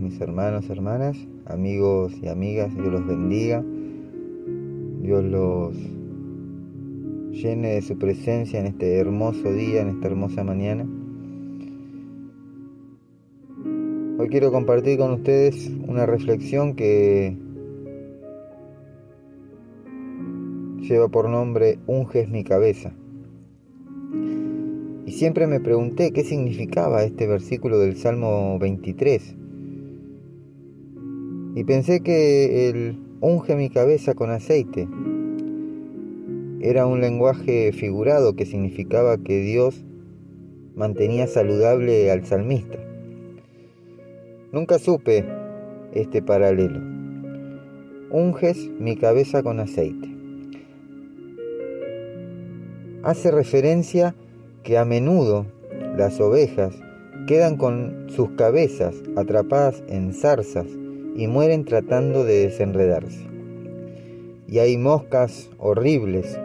mis hermanos, hermanas, amigos y amigas. Dios los bendiga. Dios los llene de su presencia en este hermoso día, en esta hermosa mañana. Hoy quiero compartir con ustedes una reflexión que lleva por nombre Unges mi cabeza. Y siempre me pregunté qué significaba este versículo del Salmo 23. Y pensé que el unge mi cabeza con aceite era un lenguaje figurado que significaba que Dios mantenía saludable al salmista. Nunca supe este paralelo. Unges mi cabeza con aceite. Hace referencia que a menudo las ovejas quedan con sus cabezas atrapadas en zarzas y mueren tratando de desenredarse. Y hay moscas horribles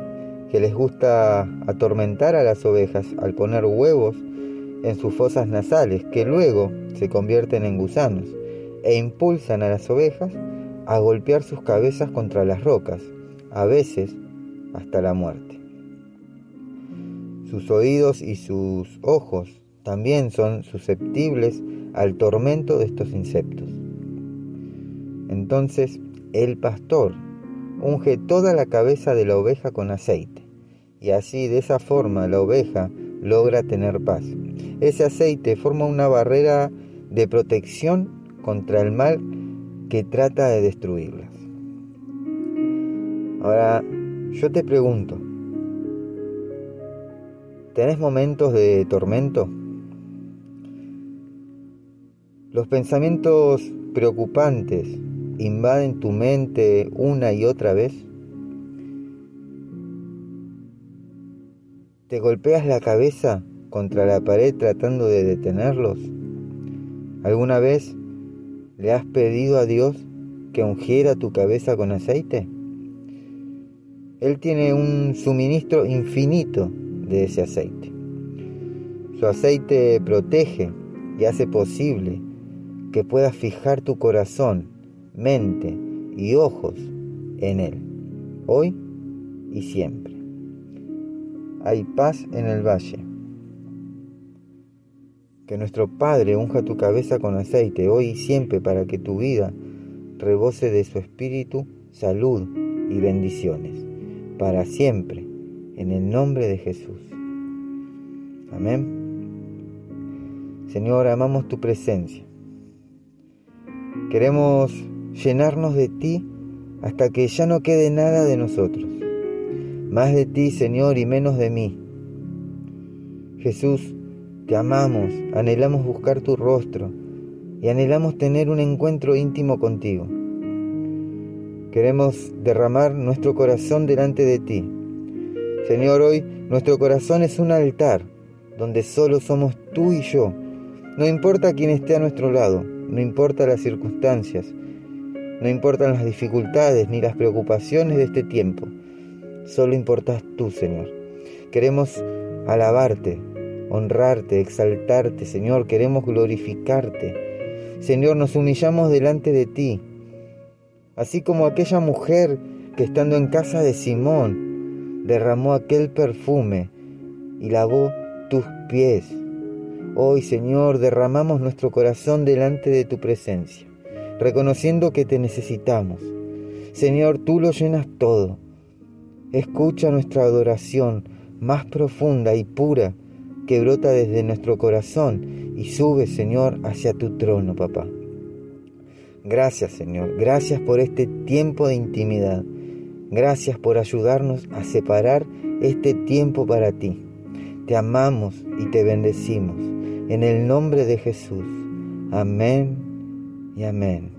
que les gusta atormentar a las ovejas al poner huevos en sus fosas nasales, que luego se convierten en gusanos e impulsan a las ovejas a golpear sus cabezas contra las rocas, a veces hasta la muerte. Sus oídos y sus ojos también son susceptibles al tormento de estos insectos. Entonces el pastor unge toda la cabeza de la oveja con aceite, y así de esa forma la oveja logra tener paz. Ese aceite forma una barrera de protección contra el mal que trata de destruirlas. Ahora, yo te pregunto, ¿Tenés momentos de tormento? Los pensamientos preocupantes invaden tu mente una y otra vez. ¿Te golpeas la cabeza contra la pared tratando de detenerlos? ¿Alguna vez le has pedido a Dios que ungiera tu cabeza con aceite? Él tiene un suministro infinito de ese aceite. Su aceite protege y hace posible que puedas fijar tu corazón, mente y ojos en Él, hoy y siempre. Hay paz en el valle. Que nuestro Padre unja tu cabeza con aceite hoy y siempre para que tu vida rebose de su espíritu, salud y bendiciones, para siempre en el nombre de Jesús. Amén. Señor, amamos tu presencia. Queremos llenarnos de ti hasta que ya no quede nada de nosotros. Más de ti, Señor, y menos de mí. Jesús, te amamos, anhelamos buscar tu rostro y anhelamos tener un encuentro íntimo contigo. Queremos derramar nuestro corazón delante de ti Señor, hoy nuestro corazón es un altar donde solo somos tú y yo. No importa quién esté a nuestro lado, no importa las circunstancias, no importan las dificultades ni las preocupaciones de este tiempo. Solo importas tú, Señor. Queremos alabarte, honrarte, exaltarte, Señor. Queremos glorificarte. Señor, nos humillamos delante de ti. Así como aquella mujer que estando en casa de Simón, derramó aquel perfume y lavó tus pies. Hoy, Señor, derramamos nuestro corazón delante de tu presencia, reconociendo que te necesitamos. Señor, tú lo llenas todo. Escucha nuestra adoración más profunda y pura que brota desde nuestro corazón y sube, Señor, hacia tu trono, papá. Gracias, Señor. Gracias por este tiempo de intimidad. Gracias por ayudarnos a separar este tiempo para ti. Te amamos y te bendecimos. En el nombre de Jesús. Amén y amén.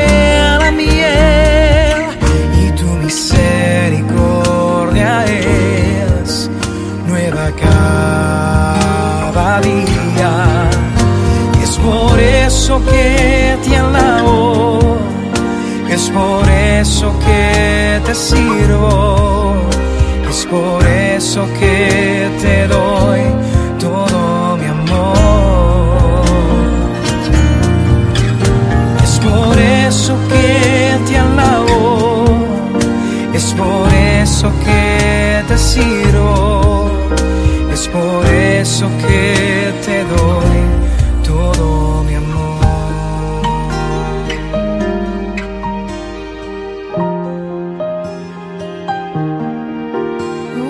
es nueva cada día. Es por eso que te alabo, es por eso que te sirvo, es por eso que te es por eso que te doy todo mi amor.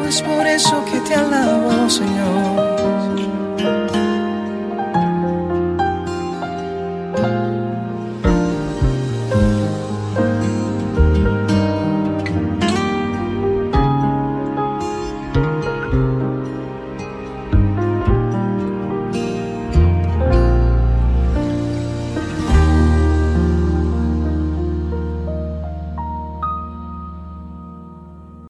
Es por eso que te alabo, Señor.